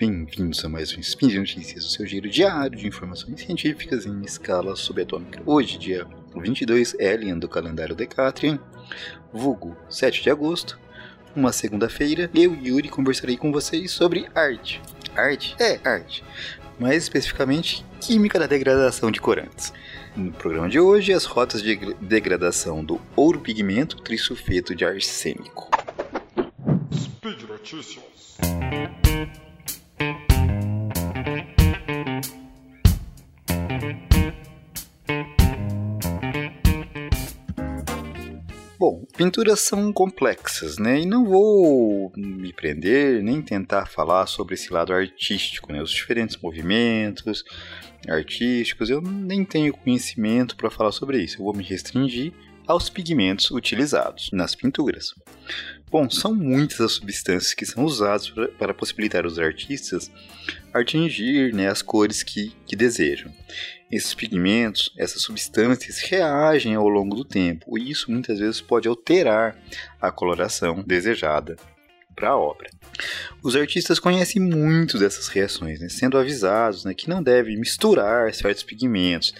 bem-vindos a mais um Spin de Notícias, o seu giro diário de informações científicas em escala subatômica. Hoje, dia 22 Elian do calendário Decatrian, vulgo 7 de agosto, uma segunda-feira, eu, Yuri, conversarei com vocês sobre arte. Arte? É, arte. Mais especificamente, química da degradação de corantes. No programa de hoje, as rotas de degradação do ouro pigmento trisulfeto de arsênico. Speed Notícias. Bom, pinturas são complexas, né? E não vou me prender nem tentar falar sobre esse lado artístico, né? Os diferentes movimentos artísticos, eu nem tenho conhecimento para falar sobre isso. Eu vou me restringir aos pigmentos utilizados nas pinturas. Bom, são muitas as substâncias que são usadas para possibilitar os artistas atingir né, as cores que, que desejam. Esses pigmentos, essas substâncias reagem ao longo do tempo e isso muitas vezes pode alterar a coloração desejada para a obra. Os artistas conhecem muito dessas reações, né, sendo avisados né, que não devem misturar certos pigmentos.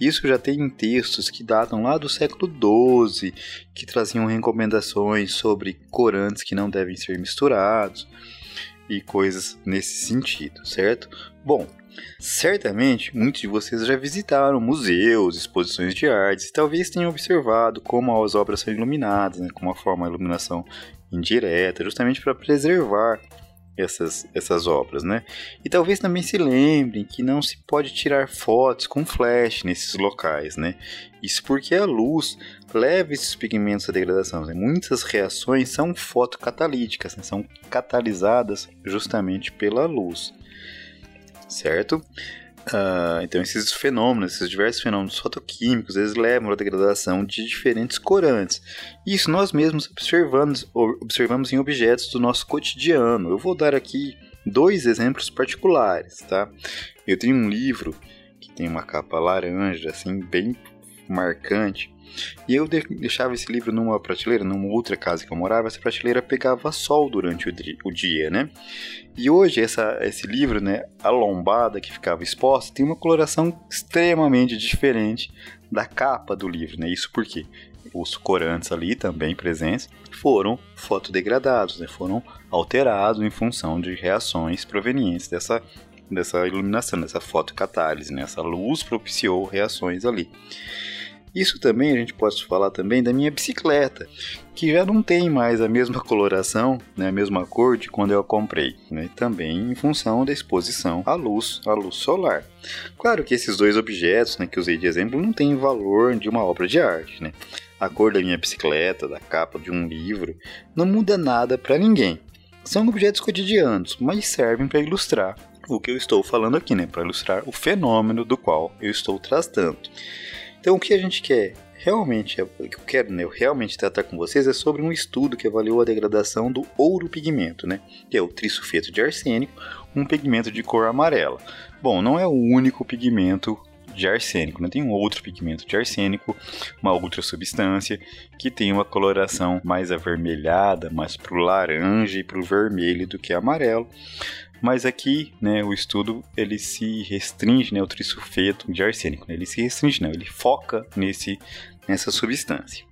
Isso já tem textos que datam lá do século XII, que traziam recomendações sobre corantes que não devem ser misturados e coisas nesse sentido, certo? Bom, Certamente, muitos de vocês já visitaram museus, exposições de artes e talvez tenham observado como as obras são iluminadas, né, com uma forma de iluminação indireta, justamente para preservar essas, essas obras, né? E talvez também se lembrem que não se pode tirar fotos com flash nesses locais, né? Isso porque a luz leva esses pigmentos à degradação. Né? Muitas reações são fotocatalíticas, né? são catalisadas justamente pela luz certo? Uh, então esses fenômenos, esses diversos fenômenos fotoquímicos, eles levam à degradação de diferentes corantes. Isso nós mesmos observamos, observamos em objetos do nosso cotidiano. Eu vou dar aqui dois exemplos particulares, tá? Eu tenho um livro que tem uma capa laranja, assim, bem marcante, e eu deixava esse livro numa prateleira, numa outra casa que eu morava, essa prateleira pegava sol durante o dia, né? E hoje essa, esse livro, né, a lombada que ficava exposta, tem uma coloração extremamente diferente da capa do livro, né? Isso porque os corantes ali também presentes foram fotodegradados, né? Foram alterados em função de reações provenientes dessa dessa iluminação, dessa fotocatálise, né? Essa luz propiciou reações ali. Isso também a gente pode falar também da minha bicicleta, que já não tem mais a mesma coloração, né, a mesma cor de quando eu a comprei, né, também em função da exposição à luz, à luz solar. Claro que esses dois objetos, né, que usei de exemplo, não têm valor de uma obra de arte, né? A cor da minha bicicleta, da capa de um livro, não muda nada para ninguém. São objetos cotidianos, mas servem para ilustrar o que eu estou falando aqui, né? Para ilustrar o fenômeno do qual eu estou tratando. Então o que a gente quer realmente, é, o que eu quero né, eu realmente tratar com vocês é sobre um estudo que avaliou a degradação do ouro pigmento, né, que é o trisulfeto de arsênico, um pigmento de cor amarela. Bom, não é o único pigmento de arsênico, né? tem um outro pigmento de arsênico, uma outra substância que tem uma coloração mais avermelhada, mais para o laranja e para o vermelho do que amarelo. Mas aqui, né, o estudo ele se restringe, né, o trisulfeto de arsênico, né, ele se restringe, não, ele foca nesse nessa substância.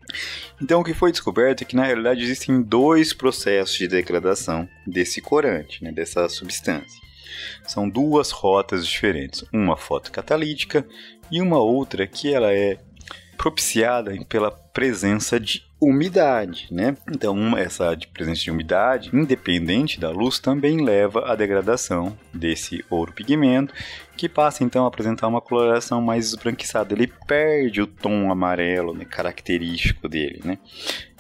Então, o que foi descoberto é que na realidade existem dois processos de degradação desse corante, né, dessa substância. São duas rotas diferentes, uma fotocatalítica e uma outra que ela é propiciada pela presença de umidade, né? Então, essa presença de umidade, independente da luz, também leva à degradação desse ouro pigmento, que passa então a apresentar uma coloração mais esbranquiçada. Ele perde o tom amarelo né, característico dele, né?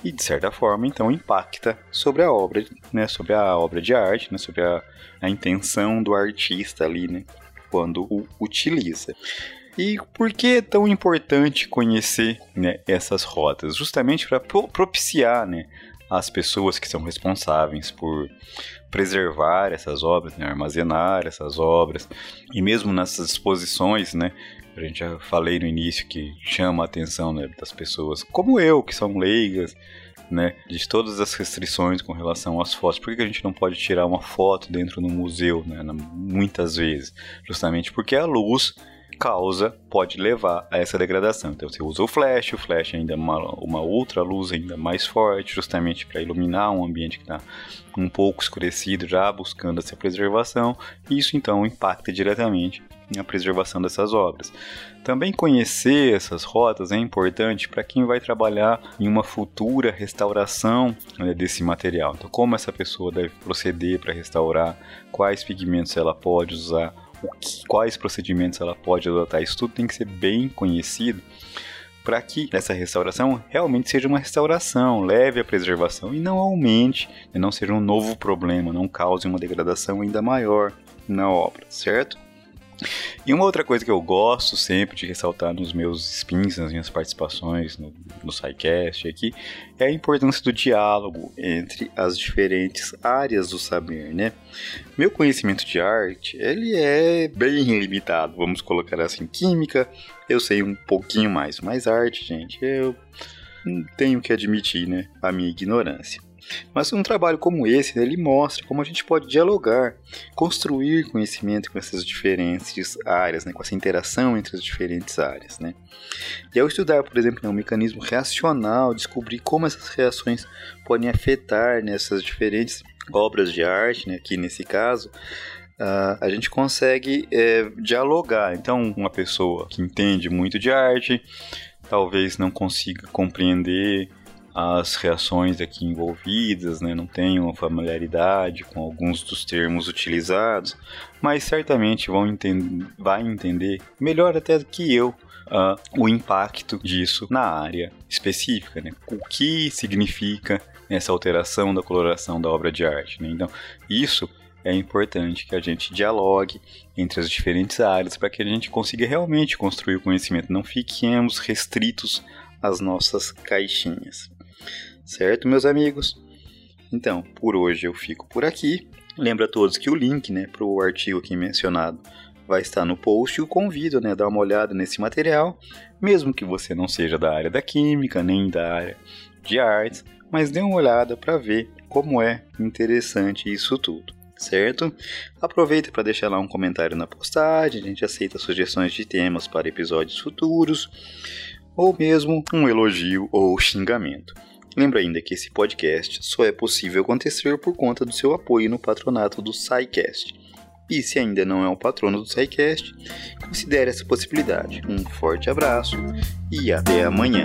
E de certa forma, então, impacta sobre a obra, né? Sobre a obra de arte, né? Sobre a, a intenção do artista ali, né? Quando o utiliza. E por que é tão importante conhecer né, essas rotas? Justamente para propiciar né, as pessoas que são responsáveis por preservar essas obras, né, armazenar essas obras, e mesmo nessas exposições, né, a gente já falei no início que chama a atenção né, das pessoas, como eu, que são leigas, né, de todas as restrições com relação às fotos. Por que a gente não pode tirar uma foto dentro do museu, né, muitas vezes? Justamente porque a luz causa, pode levar a essa degradação. Então você usa o flash, o flash ainda é uma, uma outra luz ainda mais forte, justamente para iluminar um ambiente que está um pouco escurecido, já buscando essa preservação, e isso então impacta diretamente na preservação dessas obras. Também conhecer essas rotas é importante para quem vai trabalhar em uma futura restauração né, desse material. Então, como essa pessoa deve proceder para restaurar, quais pigmentos ela pode usar, quais procedimentos ela pode adotar. Isso tudo tem que ser bem conhecido para que essa restauração realmente seja uma restauração, leve à preservação e não aumente, e não seja um novo problema, não cause uma degradação ainda maior na obra, certo? E uma outra coisa que eu gosto sempre de ressaltar nos meus spins, nas minhas participações no, no SciCast aqui, é a importância do diálogo entre as diferentes áreas do saber, né? Meu conhecimento de arte, ele é bem limitado, vamos colocar assim, química, eu sei um pouquinho mais, mas arte, gente, eu tenho que admitir, né, a minha ignorância. Mas um trabalho como esse, ele mostra como a gente pode dialogar, construir conhecimento com essas diferentes áreas, né, com essa interação entre as diferentes áreas. Né. E ao estudar, por exemplo, né, um mecanismo reacional, descobrir como essas reações podem afetar nessas diferentes obras de arte, né, aqui nesse caso, Uh, a gente consegue é, dialogar. Então, uma pessoa que entende muito de arte talvez não consiga compreender as reações aqui envolvidas, né, não tenham familiaridade com alguns dos termos utilizados, mas certamente vão entender, vai entender melhor até que eu uh, o impacto disso na área específica, né? o que significa essa alteração da coloração da obra de arte. Né? Então, isso é importante que a gente dialogue entre as diferentes áreas para que a gente consiga realmente construir o conhecimento, não fiquemos restritos às nossas caixinhas. Certo, meus amigos? Então, por hoje eu fico por aqui. Lembro a todos que o link né, para o artigo aqui mencionado vai estar no post e o convido né, a dar uma olhada nesse material, mesmo que você não seja da área da química nem da área de artes, mas dê uma olhada para ver como é interessante isso tudo, certo? Aproveita para deixar lá um comentário na postagem, a gente aceita sugestões de temas para episódios futuros, ou mesmo um elogio ou xingamento. Lembra ainda que esse podcast só é possível acontecer por conta do seu apoio no patronato do SciCast. E se ainda não é um patrono do SciCast, considere essa possibilidade. Um forte abraço e até amanhã.